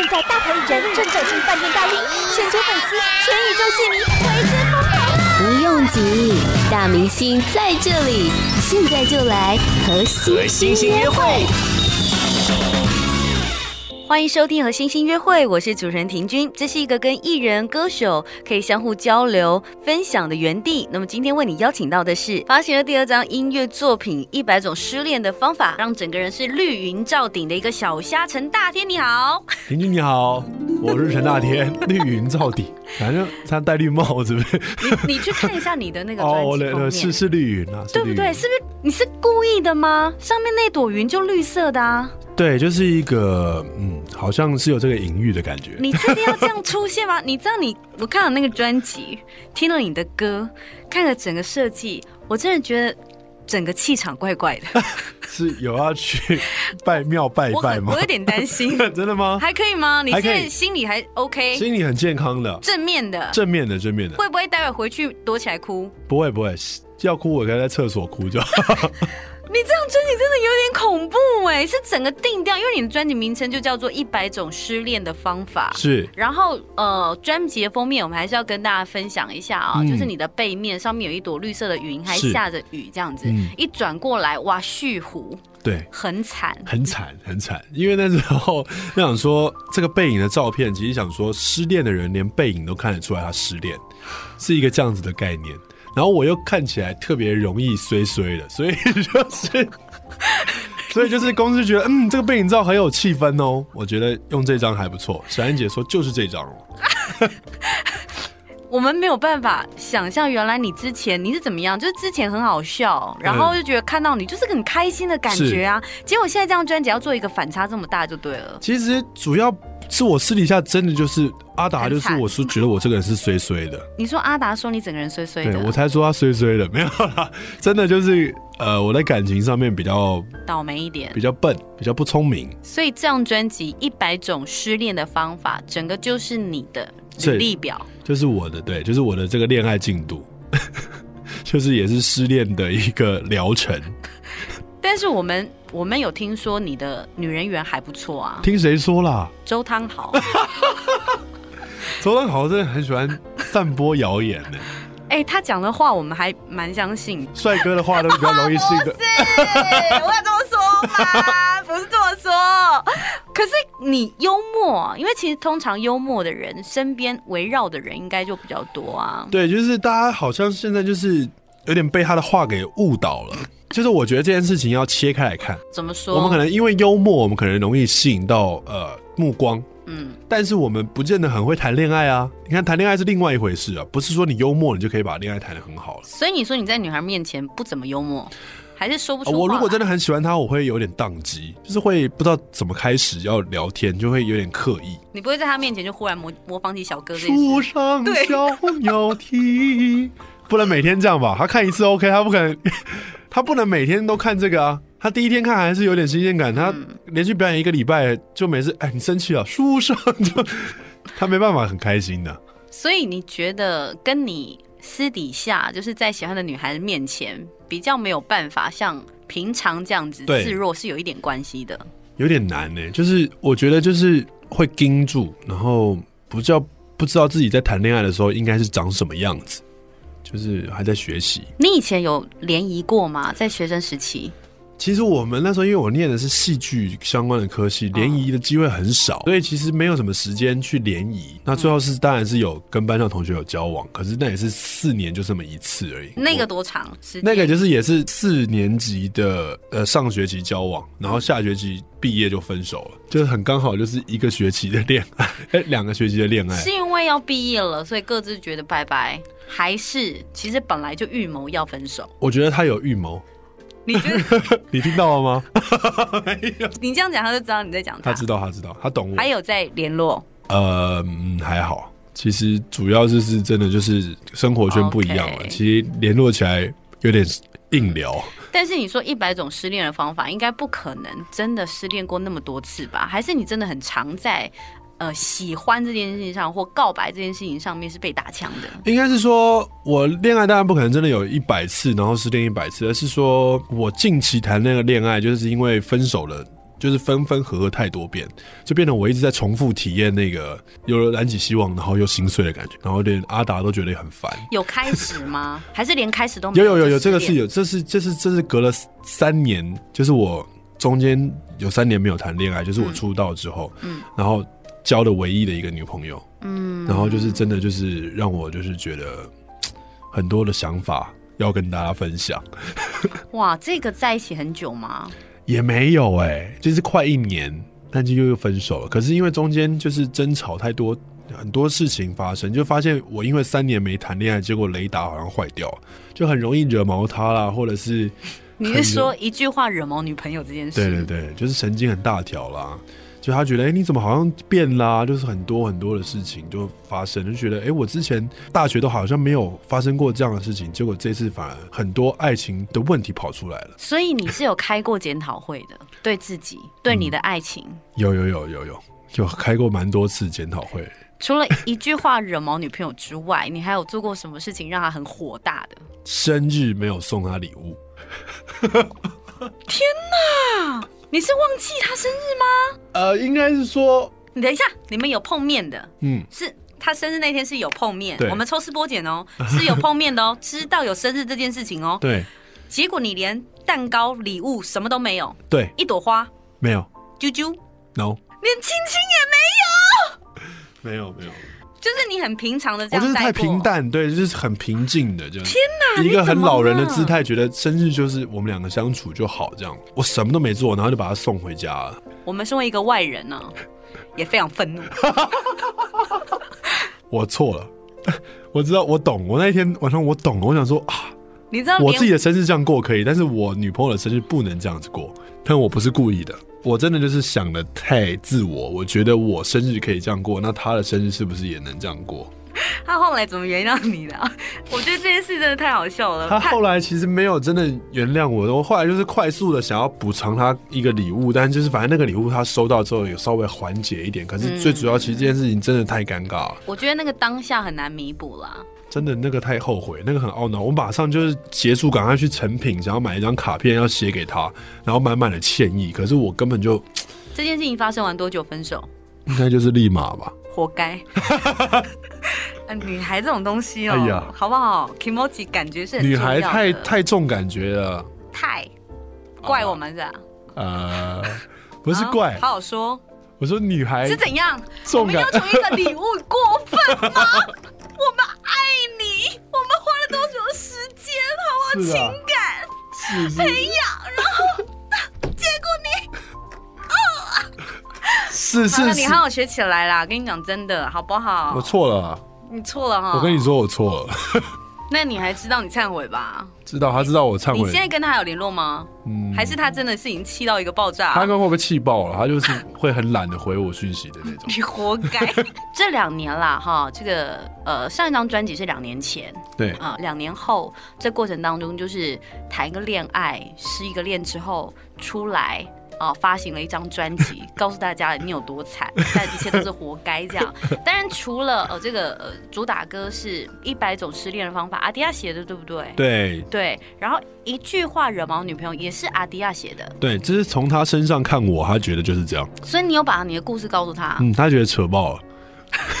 现在大牌艺人正走进饭店大厅，全球粉丝、全宇宙戏迷为之疯狂。不用急，大明星在这里，现在就来和星星约会。欢迎收听和星星约会，我是主持人婷君。这是一个跟艺人、歌手可以相互交流、分享的园地。那么今天为你邀请到的是发行了第二张音乐作品《一百种失恋的方法》，让整个人是绿云罩顶的一个小虾陈大天。你好，婷君你好，我是陈大天，绿云罩顶，反正他戴绿帽子，呗？你你去看一下你的那个 哦、是是绿云啊，对不对？是不是？你是故意的吗？上面那朵云就绿色的啊。对，就是一个嗯，好像是有这个隐喻的感觉。你真的要这样出现吗？你知道你，我看了那个专辑，听了你的歌，看了整个设计，我真的觉得整个气场怪怪的。是有要去拜庙拜拜吗？我，我有点担心。真的吗？还可以吗？你现在心里还 OK？心里很健康的，正面的，正面的，正面的。会不会待会回去躲起来哭？不会，不会，要哭我可以在厕所哭就好。你这张专辑真的有点恐怖哎，是整个定调，因为你的专辑名称就叫做《一百种失恋的方法》。是，然后呃，专辑的封面我们还是要跟大家分享一下啊、哦嗯，就是你的背面上面有一朵绿色的云，还下着雨这样子，嗯、一转过来哇，旭湖，对，很惨，很惨，很惨。因为那时候就想说，这个背影的照片，其实想说，失恋的人连背影都看得出来他失恋，是一个这样子的概念。然后我又看起来特别容易衰衰的，所以 就是，所以就是公司觉得，嗯，这个背影照很有气氛哦。我觉得用这张还不错。小燕姐说就是这张哦。我们没有办法想象原来你之前你是怎么样，就是之前很好笑，然后就觉得看到你就是很开心的感觉啊。结果现在这张专辑要做一个反差这么大就对了。其实主要。是我私底下真的就是阿达，就是我是觉得我这个人是衰衰的。你说阿达说你整个人衰衰的，对，我才说他衰衰的，没有啦，真的就是呃，我在感情上面比较倒霉一点，比较笨，比较不聪明。所以这张专辑《一百种失恋的方法》，整个就是你的履历表，就是我的，对，就是我的这个恋爱进度，就是也是失恋的一个疗程。但是我们。我们有听说你的女人缘还不错啊？听谁说啦？周汤豪。周汤豪真的很喜欢散播谣言呢。哎、欸，他讲的话我们还蛮相信。帅哥的话都是比较容易信的。不是，我要这么说吗？不是这么说。可是你幽默，因为其实通常幽默的人身边围绕的人应该就比较多啊。对，就是大家好像现在就是有点被他的话给误导了。就是我觉得这件事情要切开来看，怎么说？我们可能因为幽默，我们可能容易吸引到呃目光，嗯，但是我们不见得很会谈恋爱啊。你看谈恋爱是另外一回事啊，不是说你幽默你就可以把恋爱谈得很好了。所以你说你在女孩面前不怎么幽默，还是说不出话？我如果真的很喜欢她，我会有点宕机，就是会不知道怎么开始要聊天，就会有点刻意。你不会在她面前就忽然模模仿起小哥这树上小鸟啼，不能每天这样吧？他看一次 OK，他不可能。他不能每天都看这个啊！他第一天看还是有点新鲜感，他连续表演一个礼拜就每次。哎，你生气了？书上就他没办法很开心的。所以你觉得跟你私底下就是在喜欢的女孩子面前比较没有办法像平常这样子示弱，是有一点关系的。有点难呢、欸，就是我觉得就是会盯住，然后不知道不知道自己在谈恋爱的时候应该是长什么样子。就是还在学习。你以前有联谊过吗？在学生时期？其实我们那时候，因为我念的是戏剧相关的科系，联谊的机会很少，所以其实没有什么时间去联谊。那最后是当然是有跟班上同学有交往，可是那也是四年就这么一次而已。那个多长？那个就是也是四年级的呃上学期交往，然后下学期毕业就分手了，就是很刚好就是一个学期的恋爱，哎，两个学期的恋爱。是因为要毕业了，所以各自觉得拜拜，还是其实本来就预谋要分手？我觉得他有预谋。你觉得 你听到了吗？没有。你这样讲，他就知道你在讲他。他知道，他知道，他懂我。还有在联络？呃，还好。其实主要就是真的就是生活圈不一样了。Okay. 其实联络起来有点硬聊。但是你说一百种失恋的方法，应该不可能真的失恋过那么多次吧？还是你真的很常在？呃，喜欢这件事情上或告白这件事情上面是被打枪的。应该是说，我恋爱当然不可能真的有一百次，然后失恋一百次，而是说我近期谈那个恋爱，就是因为分手了就是分分合合太多遍，就变得我一直在重复体验那个有了燃起希望，然后又心碎的感觉，然后连阿达都觉得很烦。有开始吗？还是连开始都没有？有有有有，这个是有，这是这是这是隔了三年，就是我中间有三年没有谈恋爱，就是我出道之后，嗯，然后交的唯一的一个女朋友，嗯，然后就是真的就是让我就是觉得很多的想法要跟大家分享。哇，这个在一起很久吗？也没有哎、欸，就是快一年，但就又又分手了。可是因为中间就是争吵太多，很多事情发生，就发现我因为三年没谈恋爱，结果雷达好像坏掉，就很容易惹毛他啦，或者是你是说一句话惹毛女朋友这件事？对对对，就是神经很大条啦。就他觉得，哎、欸，你怎么好像变啦？就是很多很多的事情就发生，就觉得，哎、欸，我之前大学都好像没有发生过这样的事情，结果这次反而很多爱情的问题跑出来了。所以你是有开过检讨会的，对自己，对你的爱情，嗯、有有有有有有开过蛮多次检讨会。除了一句话惹毛女朋友之外，你还有做过什么事情让她很火大的？生日没有送她礼物。天哪！你是忘记他生日吗？呃，应该是说，你等一下，你们有碰面的，嗯，是他生日那天是有碰面，对，我们抽丝剥茧哦，是有碰面的哦，知道有生日这件事情哦，对，结果你连蛋糕、礼物什么都没有，对，一朵花。没有，啾啾，no，连亲亲也没有，没 有没有。就是你很平常的这样，我就是太平淡，对，就是很平静的这样。天哪，一个很老人的姿态，觉得生日就是我们两个相处就好这样。我什么都没做，然后就把他送回家了。我们身为一个外人呢、啊，也非常愤怒。我错了，我知道，我懂。我那一天晚上我懂了，我想说啊，你知道我自己的生日这样过可以，但是我女朋友的生日不能这样子过。但我不是故意的。我真的就是想的太自我，我觉得我生日可以这样过，那他的生日是不是也能这样过？他后来怎么原谅你的？我觉得这件事真的太好笑了。他后来其实没有真的原谅我，我后来就是快速的想要补偿他一个礼物，但就是反正那个礼物他收到之后有稍微缓解一点，可是最主要其实这件事情真的太尴尬了。我觉得那个当下很难弥补啦。真的那个太后悔，那个很懊恼。我马上就是结束，赶快去成品，想要买一张卡片要写给他，然后满满的歉意。可是我根本就这件事情发生完多久分手？应该就是立马吧。活该。女孩这种东西哦、喔，哎呀，好不好？Kimoji 感觉是女孩太太重感觉了，太怪我们是吧？呃，不是怪，好好说。我说女孩是怎样？我们要求一个礼物过分吗？我们爱你，我们花了多久的时间，好不好？情感培养，然后结果你，哦，是是，是，你好好学起来啦！跟你讲真的，好不好？我错了，你错了哈！我跟你说，我错了。那你还知道你忏悔吧？知道，他知道我忏悔。你现在跟他有联络吗？嗯，还是他真的是已经气到一个爆炸？他刚刚会不会气爆了？他就是会很懒得回我讯息的那种。你活该！这两年啦，哈，这个呃，上一张专辑是两年前，对啊，两年后这过程当中就是谈一个恋爱，失一个恋之后出来。哦，发行了一张专辑，告诉大家你有多惨，但一切都是活该这样。当然，除了呃这个呃主打歌是一百种失恋的方法，阿迪亚写的对不对？对对。然后一句话惹毛女朋友也是阿迪亚写的。对，这是从他身上看我，他觉得就是这样。所以你有把你的故事告诉他？嗯，他觉得扯爆了。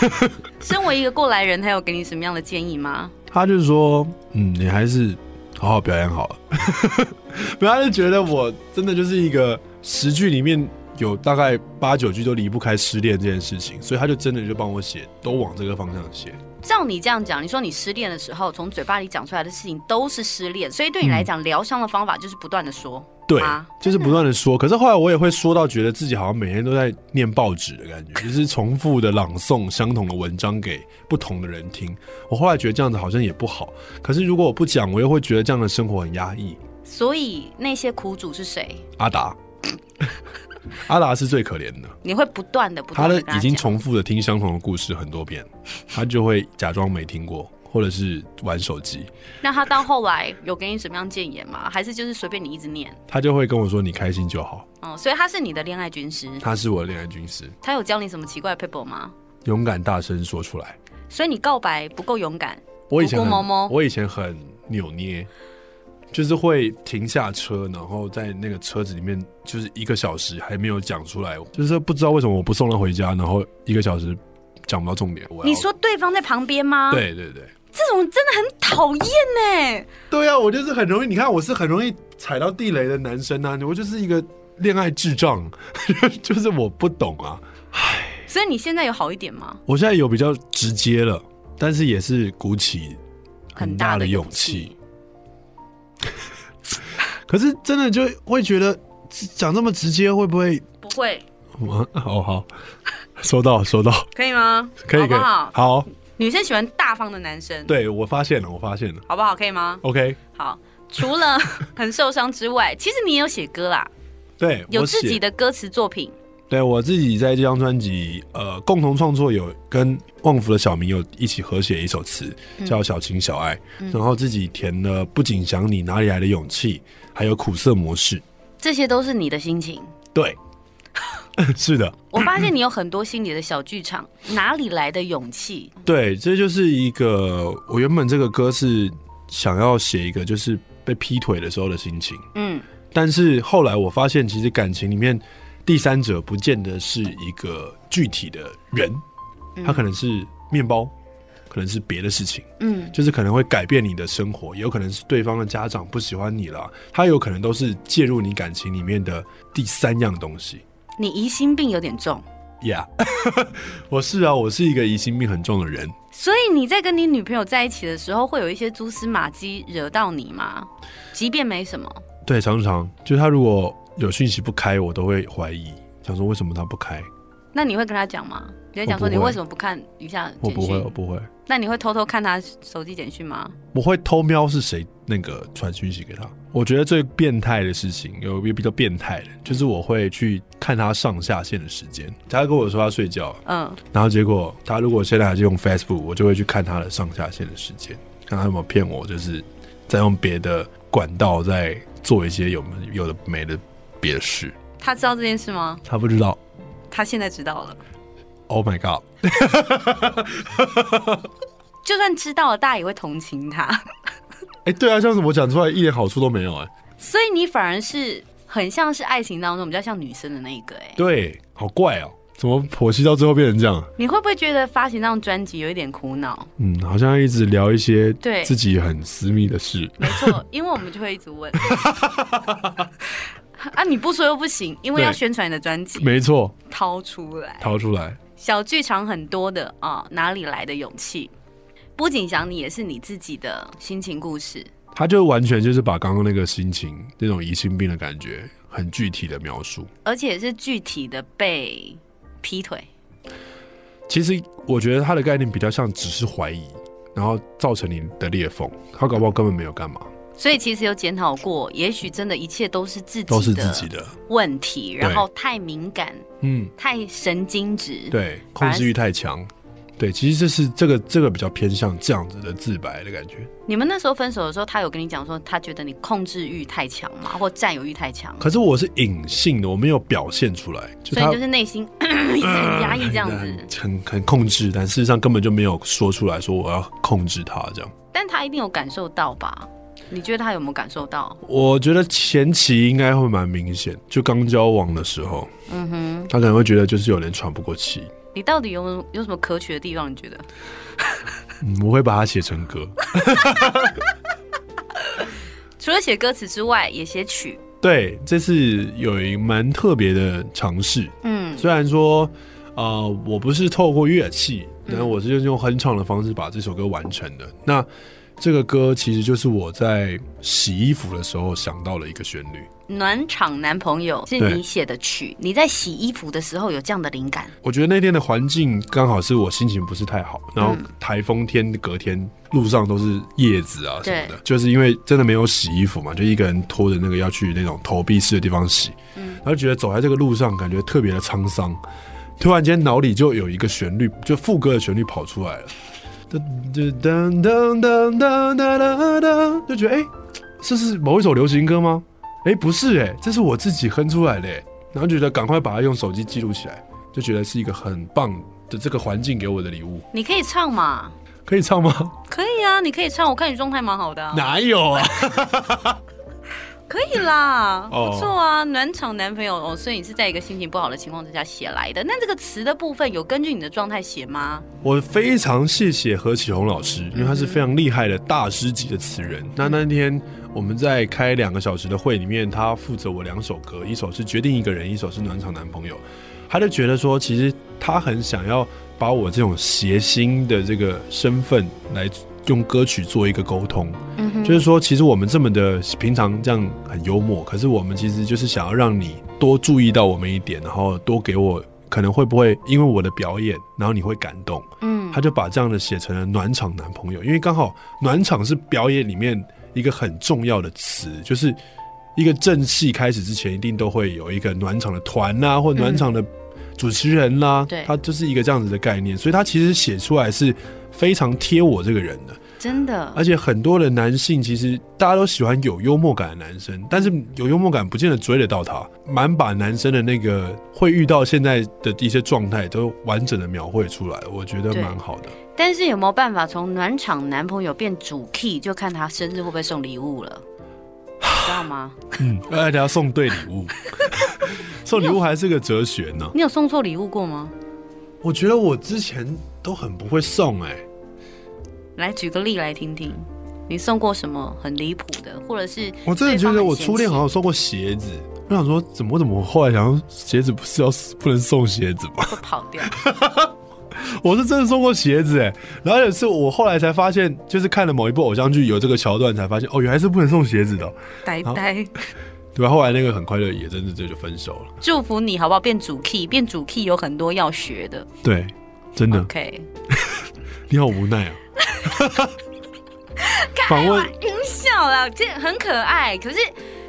身为一个过来人，他有给你什么样的建议吗？他就是说，嗯，你还是好好表演好了。不要，他就觉得我真的就是一个。十句里面有大概八九句都离不开失恋这件事情，所以他就真的就帮我写，都往这个方向写。照你这样讲，你说你失恋的时候，从嘴巴里讲出来的事情都是失恋，所以对你来讲，疗伤的方法就是不断的说，对，就是不断的说。可是后来我也会说到，觉得自己好像每天都在念报纸的感觉，就是重复的朗诵相同的文章给不同的人听。我后来觉得这样子好像也不好。可是如果我不讲，我又会觉得这样的生活很压抑。所以那些苦主是谁？阿达。阿达是最可怜的，你会不断的不断的，他已经重复的听相同的故事很多遍，他就会假装没听过，或者是玩手机。那他到后来有给你什么样建言吗？还是就是随便你一直念？他就会跟我说：“你开心就好。”哦，所以他是你的恋爱军师，他是我的恋爱军师。他有教你什么奇怪的 paper 吗？勇敢大声说出来。所以你告白不够勇敢，我以前摸摸，我以前很扭捏。就是会停下车，然后在那个车子里面，就是一个小时还没有讲出来，就是不知道为什么我不送他回家，然后一个小时讲不到重点。你说对方在旁边吗？对对对，这种真的很讨厌呢。对啊，我就是很容易，你看我是很容易踩到地雷的男生啊，我就是一个恋爱智障，就是我不懂啊。唉，所以你现在有好一点吗？我现在有比较直接了，但是也是鼓起很大的勇气。可是真的就会觉得讲这么直接会不会？不会。哦好，收到收到。可以吗？可以可以。好，好。女生喜欢大方的男生。对，我发现了，我发现了。好不好？可以吗？OK。好，除了很受伤之外，其实你也有写歌啦。对，有自己的歌词作品。对，我自己在这张专辑，呃，共同创作有跟旺福的小明有一起合写一首词，叫《小情小爱》，嗯，然后自己填了《不仅想你哪里来的勇气》，还有《苦涩模式》，这些都是你的心情。对，是的。我发现你有很多心里的小剧场，哪里来的勇气？对，这就是一个我原本这个歌是想要写一个就是被劈腿的时候的心情，嗯，但是后来我发现，其实感情里面。第三者不见得是一个具体的人，他可能是面包，可能是别的事情，嗯，就是可能会改变你的生活，也有可能是对方的家长不喜欢你了，他有可能都是介入你感情里面的第三样东西。你疑心病有点重，Yeah，我是啊，我是一个疑心病很重的人。所以你在跟你女朋友在一起的时候，会有一些蛛丝马迹惹到你吗？即便没什么，对，常常就是他如果。有讯息不开，我都会怀疑，想说为什么他不开？那你会跟他讲吗？你会讲说你为什么不看一下？我不会，我不会。那你会偷偷看他手机简讯吗？我会偷瞄是谁那个传讯息给他。我觉得最变态的事情，有一个比较变态的，就是我会去看他上下线的时间。他跟我说他睡觉，嗯，然后结果他如果现在还是用 Facebook，我就会去看他的上下线的时间，看他有没有骗我，就是在用别的管道在做一些有有的没的。别的事，他知道这件事吗？他不知道，他现在知道了。Oh my god！就算知道了，大家也会同情他。哎，对啊，像是我讲出来一点好处都没有哎。所以你反而是很像是爱情当中比较像女生的那一个哎。对，好怪哦。怎么剖析到最后变成这样？你会不会觉得发行那张专辑有一点苦恼？嗯，好像一直聊一些对自己很私密的事。没错，因为我们就会一直问。啊，你不说又不行，因为要宣传你的专辑。没错，掏出来，掏出来。小剧场很多的啊，哪里来的勇气？不仅想你，也是你自己的心情故事。他就完全就是把刚刚那个心情，那种疑心病的感觉，很具体的描述，而且是具体的被。劈腿，其实我觉得他的概念比较像只是怀疑，然后造成你的裂缝。他搞不好根本没有干嘛。所以其实有检讨过，也许真的一切都是自己都是自己的问题，然后太敏感，嗯，太神经质，对，控制欲太强。对，其实这是这个这个比较偏向这样子的自白的感觉。你们那时候分手的时候，他有跟你讲说他觉得你控制欲太强吗？或占有欲太强？可是我是隐性的，我没有表现出来，就所以就是内心 一直很压抑这样子，很很，很控制，但事实上根本就没有说出来说我要控制他这样。但他一定有感受到吧？你觉得他有没有感受到？我觉得前期应该会蛮明显，就刚交往的时候，嗯哼，他可能会觉得就是有点喘不过气。你到底有有什么可取的地方？你觉得？嗯，我会把它写成歌。除了写歌词之外，也写曲。对，这次有一蛮特别的尝试。嗯，虽然说，呃，我不是透过乐器，但我是用哼唱的方式把这首歌完成的。那这个歌其实就是我在洗衣服的时候想到了一个旋律。暖场男朋友是你写的曲，你在洗衣服的时候有这样的灵感？我觉得那天的环境刚好是我心情不是太好，然后台风天隔天路上都是叶子啊什么的，就是因为真的没有洗衣服嘛，就一个人拖着那个要去那种投币式的地方洗，然后觉得走在这个路上感觉特别的沧桑，突然间脑里就有一个旋律，就副歌的旋律跑出来了。噔噔噔噔噔噔噔，就觉得哎，这是某一首流行歌吗？哎，不是哎，这是我自己哼出来的，然后觉得赶快把它用手机记录起来，就觉得是一个很棒的这个环境给我的礼物。你可以唱嘛？可以唱吗？可以啊，你可以唱，我看你状态蛮好的啊。哪有啊？可以啦，哦不错啊，暖场男朋友哦，所以你是在一个心情不好的情况之下写来的。那这个词的部分有根据你的状态写吗？我非常谢谢何启宏老师，因为他是非常厉害的大师级的词人。那那天我们在开两个小时的会里面，他负责我两首歌，一首是决定一个人，一首是暖场男朋友。他就觉得说，其实他很想要把我这种谐星的这个身份来用歌曲做一个沟通。嗯，就是说，其实我们这么的平常这样很幽默，可是我们其实就是想要让你多注意到我们一点，然后多给我可能会不会因为我的表演，然后你会感动。嗯，他就把这样的写成了暖场男朋友，因为刚好暖场是表演里面一个很重要的词，就是一个正戏开始之前一定都会有一个暖场的团啊，或暖场的主持人啦、啊，对，他就是一个这样子的概念，所以他其实写出来是非常贴我这个人的。真的，而且很多的男性其实大家都喜欢有幽默感的男生，但是有幽默感不见得追得到他。蛮把男生的那个会遇到现在的一些状态都完整的描绘出来，我觉得蛮好的。但是有没有办法从暖场男朋友变主 key，就看他生日会不会送礼物了，知道吗？嗯，而且要送对礼物，送礼物还是个哲学呢。你有送错礼物过吗？我觉得我之前都很不会送哎、欸。来举个例来听听，你送过什么很离谱的，或者是我真的觉得我初恋好像送过鞋子。我想说，怎么怎么我后来想说，鞋子不是要 不能送鞋子吗？会跑掉。我是真的送过鞋子哎，然后也是我后来才发现，就是看了某一部偶像剧有这个桥段，才发现哦，原来是不能送鞋子的、喔。呆呆，对吧？后来那个很快乐，也真的这就分手了。祝福你好不好？变主 key，变主 key 有很多要学的。对，真的。OK，你好无奈啊。访问音效啦，这很可爱。可是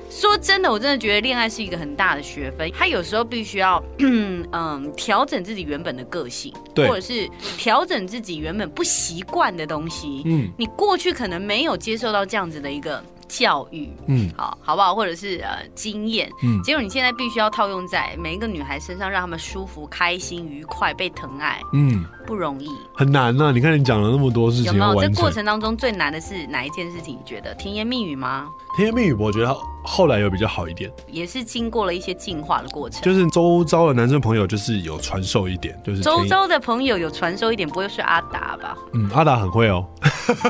说真的，我真的觉得恋爱是一个很大的学分。他有时候必须要 嗯调整自己原本的个性，对，或者是调整自己原本不习惯的东西。嗯，你过去可能没有接受到这样子的一个教育，嗯，好，好不好？或者是呃经验，嗯，结果你现在必须要套用在每一个女孩身上，让她们舒服、开心、愉快、被疼爱，嗯，不容易，很难呐、啊。你看你讲了那么多事情，有没有？这过程当中最难的是哪一件事情？你觉得甜言蜜语吗？甜言蜜语，我觉得后来有比较好一点，也是经过了一些进化的过程。就是周遭的男生朋友，就是有传授一点，就是周遭的朋友有传授一点，不会是阿达吧？嗯，阿达很会哦。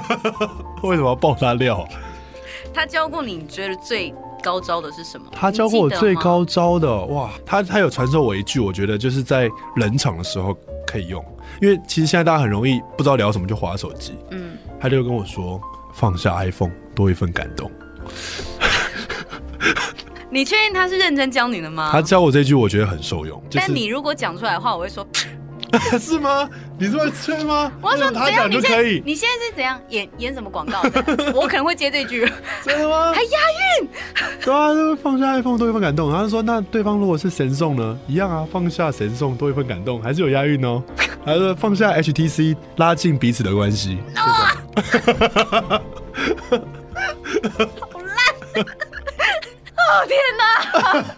为什么要爆他料？他教过你，你觉得最高招的是什么？他教过我最高招的哇，他他有传授我一句，我觉得就是在冷场的时候可以用，因为其实现在大家很容易不知道聊什么就划手机。嗯，他就跟我说放下 iPhone，多一份感动。你确定他是认真教你的吗？他教我这句，我觉得很受用。就是、但你如果讲出来的话，我会说。是吗？你是在吹吗？我要说他讲就可以。你现在是怎样演演什么广告的？我可能会接这句。真的吗？还押韵。对啊，就放下 iPhone 多一份感动。他就说，那对方如果是神送呢？一样啊，放下神送多一份感动，还是有押韵哦。还是说放下 HTC 拉近彼此的关系。好烂！哦天哪！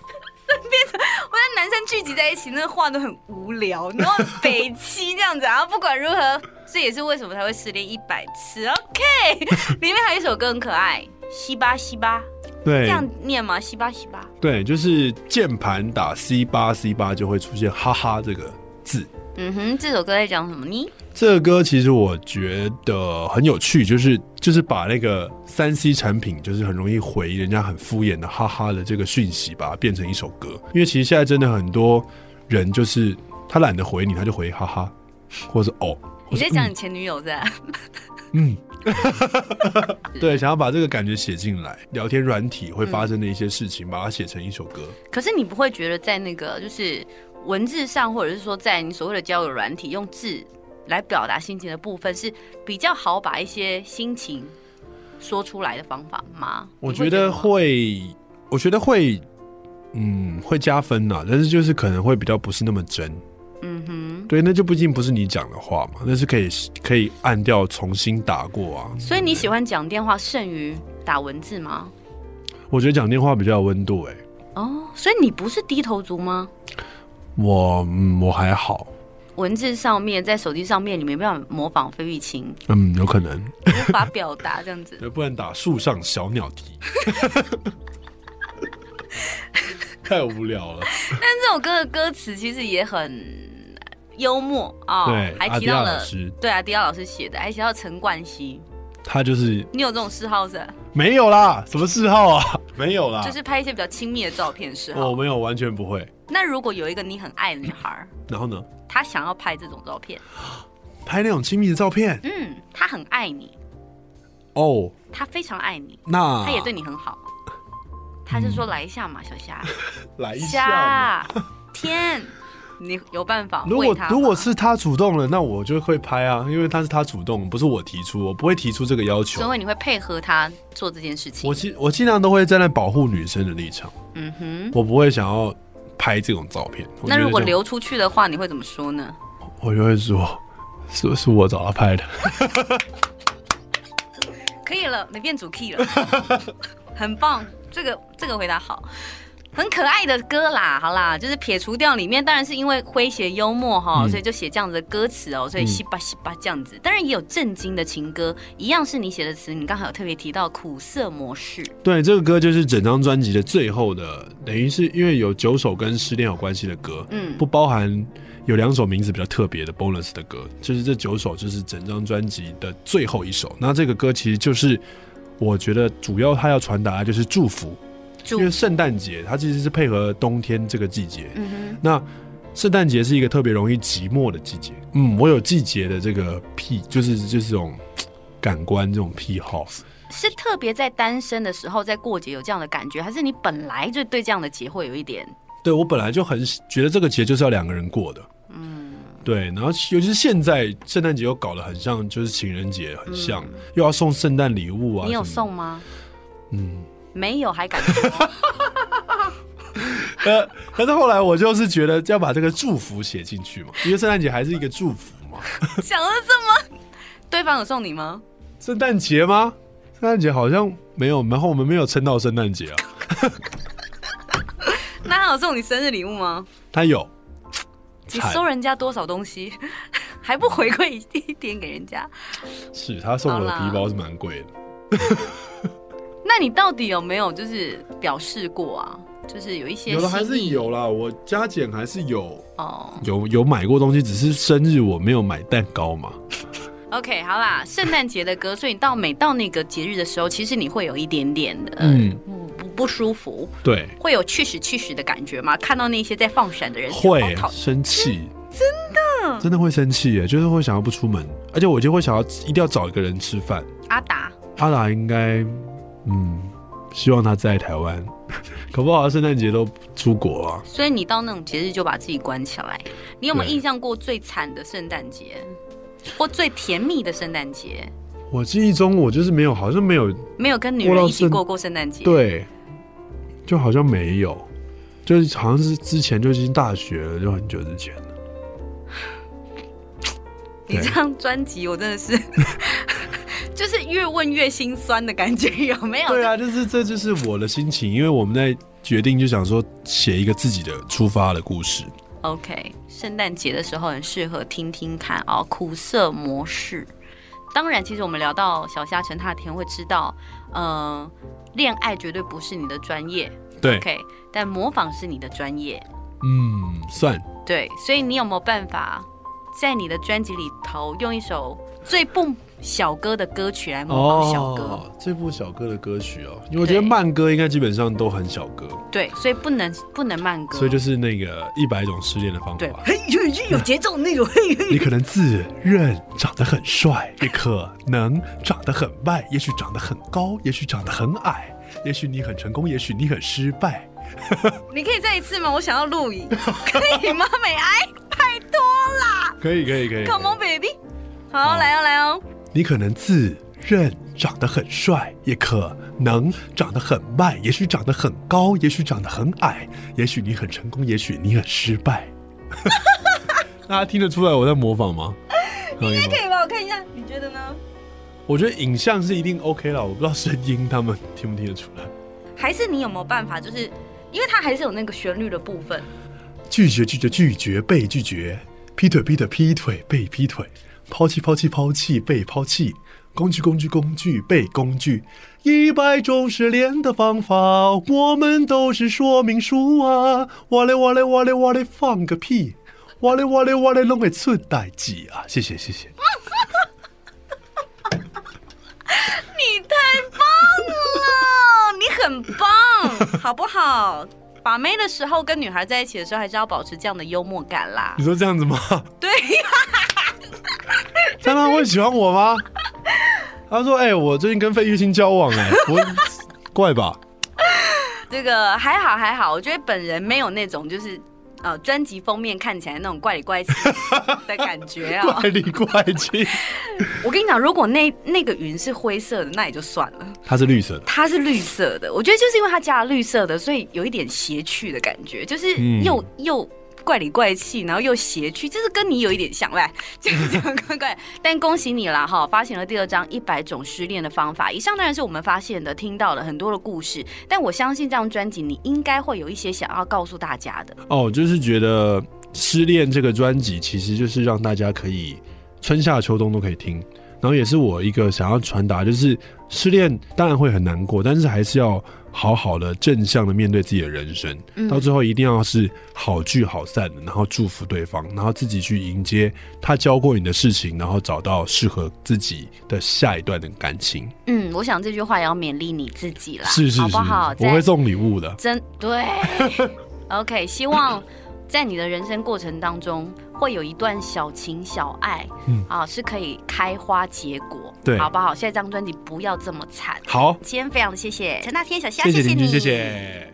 变成我跟男生聚集在一起，那个话都很无聊，然后 北七这样子。然后不管如何，这也是为什么他会失恋一百次。OK，里面还有一首歌很可爱，西巴西巴，对，这样念吗？西巴西巴，对，就是键盘打 C 八 C 八就会出现哈哈这个字。嗯哼，这首歌在讲什么呢？这个歌其实我觉得很有趣，就是就是把那个三 C 产品，就是很容易回人家很敷衍的哈哈的这个讯息，把它变成一首歌。因为其实现在真的很多人就是他懒得回你，他就回哈哈，或者是哦。你在讲你前女友在？嗯，对，想要把这个感觉写进来，聊天软体会发生的一些事情，把它写成一首歌。可是你不会觉得在那个就是文字上，或者是说在你所谓的交友软体用字。来表达心情的部分是比较好把一些心情说出来的方法吗？我觉得会，我觉得会，嗯，会加分呐。但是就是可能会比较不是那么真。嗯哼，对，那就毕竟不是你讲的话嘛，那是可以可以按掉重新打过啊。所以你喜欢讲电话胜于打文字吗？我觉得讲电话比较有温度哎。哦，所以你不是低头族吗？我嗯，我还好。文字上面，在手机上面，你没办法模仿费玉清，嗯，有可能无法表达这样子。不能打树上小鸟啼，太无聊了。但这首歌的歌词其实也很幽默啊，哦、对，还提到了阿迪亚老师，对啊，迪亚老师写的，还提到陈冠希，他就是你有这种嗜好是？没有啦，什么嗜好啊？没有啦，就是拍一些比较亲密的照片是吗？我没有，完全不会。那如果有一个你很爱的女孩，然后呢？她想要拍这种照片，拍那种亲密的照片。嗯，她很爱你。哦，她非常爱你。那她也对你很好。她就说：“来一下嘛，小虾，来一下。”天。你有办法？如果如果是他主动了，那我就会拍啊，因为他是他主动，不是我提出，我不会提出这个要求。所以你会配合他做这件事情？我尽我尽量都会站在保护女生的立场。嗯哼，我不会想要拍这种照片。那如果流出去的话，你会怎么说呢？我就会说，是是我找他拍的。可以了，你变主 key 了，很棒，这个这个回答好。很可爱的歌啦，好啦，就是撇除掉里面，当然是因为诙谐幽默哈，嗯、所以就写这样子的歌词哦，所以西巴西巴这样子。当然也有震惊的情歌，一样是你写的词，你刚才有特别提到苦涩模式。对，这个歌就是整张专辑的最后的，等于是因为有九首跟失恋有关系的歌，嗯，不包含有两首名字比较特别的 bonus 的歌，就是这九首就是整张专辑的最后一首。那这个歌其实就是我觉得主要它要传达的就是祝福。因为圣诞节它其实是配合冬天这个季节。那圣诞节是一个特别容易寂寞的季节，嗯，我有季节的这个癖，就是就是这种感官这种癖好，是特别在单身的时候在过节有这样的感觉，还是你本来就对这样的节会有一点？对，我本来就很觉得这个节就是要两个人过的，嗯，对。然后尤其是现在圣诞节又搞得很像，就是情人节很像，嗯、又要送圣诞礼物啊，你有送吗？嗯。没有还敢说？呃，可是后来我就是觉得要把这个祝福写进去嘛，因为圣诞节还是一个祝福嘛。想的这么，对方有送你吗？圣诞节吗？圣诞节好像没有，然后我们没有撑到圣诞节啊。那他有送你生日礼物吗？他有。你收人家多少东西，还不回馈一点给人家？是他送我的皮包是蛮贵的。那你到底有没有就是表示过啊？就是有一些有的还是有啦，我加减还是有哦，有有买过东西，只是生日我没有买蛋糕嘛。OK，好啦，圣诞节的歌，所以你到每到那个节日的时候，其实你会有一点点的嗯不不舒服，对，会有去死去死的感觉吗？看到那些在放闪的人会生气，真的真的会生气耶，就是会想要不出门，而且我就会想要一定要找一个人吃饭。阿达，阿达应该。嗯，希望他在台湾，可不好圣诞节都出国啊。所以你到那种节日就把自己关起来。你有没有印象过最惨的圣诞节，或最甜蜜的圣诞节？我记忆中我就是没有，好像没有，没有跟女人一起过过圣诞节。对，就好像没有，就是好像是之前就已经大学了，就很久之前了。你这张专辑，我真的是。就是越问越心酸的感觉，有没有？对啊，就是这就是我的心情，因为我们在决定就想说写一个自己的出发的故事。OK，圣诞节的时候很适合听听看哦，苦涩模式。当然，其实我们聊到小虾陈踏天会知道，嗯、呃，恋爱绝对不是你的专业，对，OK，但模仿是你的专业。嗯，算。对，所以你有没有办法在你的专辑里头用一首最不小歌的歌曲来模仿小哥。哦，这部小哥的歌曲哦，因为我觉得慢歌应该基本上都很小歌。对，所以不能不能慢歌。所以就是那个一百种失恋的方法。对，嘿，有有节奏那种。嘿嘿。你可能自认长得很帅，也可能长得很慢，也许长得很高，也许长得很矮，也许你很成功，也许你很失败。你可以再一次吗？我想要录影，可以吗？美哀，拜托啦。可以可以可以。Come on baby，好，好来哦来哦。你可能自认长得很帅，也可能长得很慢，也许长得很高，也许长得很矮，也许你很成功，也许你很失败。大家听得出来我在模仿吗？应该可以吧？我看一下，你觉得呢？我觉得影像是一定 OK 了，我不知道声音他们听不听得出来。还是你有没有办法？就是因为它还是有那个旋律的部分。拒绝拒绝拒绝被拒绝。劈腿劈腿劈腿被劈腿，抛弃抛弃抛弃被抛弃，工具工具工具被工具，一百种失恋的方法，我们都是说明书啊！哇嘞哇嘞哇嘞哇嘞放个屁！哇嘞哇嘞哇嘞弄个出代志啊！谢谢谢谢。你太棒了，你很棒，好不好？把妹的时候跟女孩在一起的时候，还是要保持这样的幽默感啦。你说这样子吗？对呀。这 样他会喜欢我吗？他说：“哎、欸，我最近跟费玉清交往、欸，哎，我 怪吧？”这个还好还好，我觉得本人没有那种就是。呃，专辑封面看起来那种怪里怪气的 感觉啊，怪里怪气。我跟你讲，如果那那个云是灰色的，那也就算了。它是绿色的，它是绿色的。我觉得就是因为它加了绿色的，所以有一点邪趣的感觉，就是又、嗯、又。怪里怪气，然后又邪趣，就是跟你有一点像，喂，就是这样怪怪。但恭喜你了哈，发行了第二张《一百种失恋的方法》。以上当然是我们发现的、听到了很多的故事，但我相信这张专辑你应该会有一些想要告诉大家的。哦，就是觉得失恋这个专辑其实就是让大家可以春夏秋冬都可以听，然后也是我一个想要传达，就是失恋当然会很难过，但是还是要。好好的正向的面对自己的人生，嗯，到最后一定要是好聚好散的，然后祝福对方，然后自己去迎接他教过你的事情，然后找到适合自己的下一段的感情。嗯，我想这句话也要勉励你自己啦，是是是，好不好？我会送礼物的，真对。OK，希望在你的人生过程当中。会有一段小情小爱，嗯啊，是可以开花结果，对，好不好？下一张专辑不要这么惨。好，今天非常的谢谢陈大天小虾，谢谢你，谢谢你，谢谢。